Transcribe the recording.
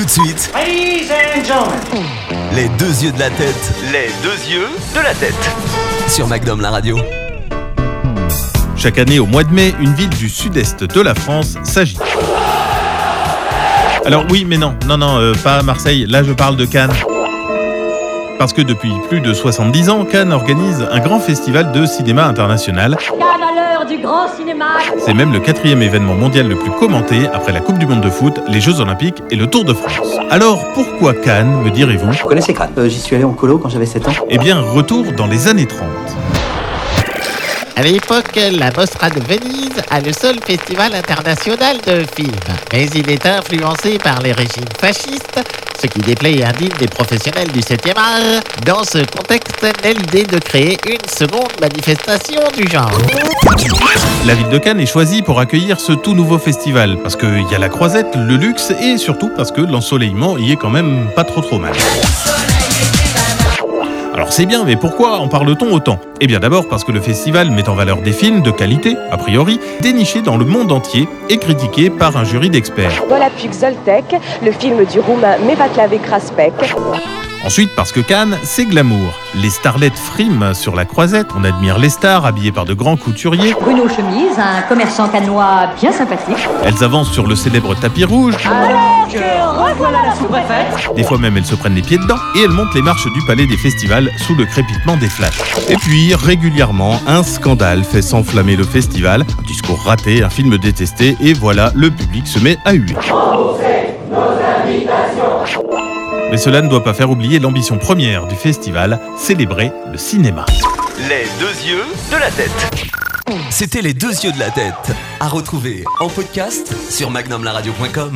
Tout de suite, Ladies and gentlemen. les deux yeux de la tête. Les deux yeux de la tête. Sur MacDom la radio. Chaque année, au mois de mai, une ville du sud-est de la France s'agite. Alors oui, mais non, non, non, euh, pas Marseille, là je parle de Cannes. Parce que depuis plus de 70 ans, Cannes organise un grand festival de cinéma international. Cannes du grand cinéma. C'est même le quatrième événement mondial le plus commenté après la Coupe du Monde de foot, les Jeux Olympiques et le Tour de France. Alors pourquoi Cannes, me direz-vous Vous connaissez Cannes Euh, J'y suis allé en colo quand j'avais 7 ans. Eh bien, retour dans les années 30. À l'époque, la Mostra de Venise a le seul festival international de films. Mais il est influencé par les régimes fascistes, ce qui déplaît et indigne des professionnels du 7e art. Dans ce contexte, naît l'idée de créer une seconde manifestation du genre. La ville de Cannes est choisie pour accueillir ce tout nouveau festival, parce qu'il y a la croisette, le luxe, et surtout parce que l'ensoleillement y est quand même pas trop trop mal. C'est bien, mais pourquoi en parle-t-on autant? Eh bien d'abord parce que le festival met en valeur des films de qualité, a priori, dénichés dans le monde entier et critiqués par un jury d'experts. Volapük Zoltek, le film du roumain Mevatlav Kraspek. Ensuite parce que Cannes, c'est glamour. Les starlettes friment sur la croisette, on admire les stars habillées par de grands couturiers, Bruno Chemise, un commerçant cannois bien sympathique. elles avancent sur le célèbre tapis rouge, Alors que revoilà la sous-préfète. Des fois même, elles se prennent les pieds dedans et elles montent les marches du palais des festivals sous le crépitement des flashs. Et puis, régulièrement, un scandale fait s'enflammer le festival, un discours raté, un film détesté, et voilà, le public se met à huer. Mais cela ne doit pas faire oublier l'ambition première du festival, célébrer le cinéma. Les deux yeux de la tête. C'était les deux yeux de la tête. À retrouver en podcast sur magnumlaradio.com.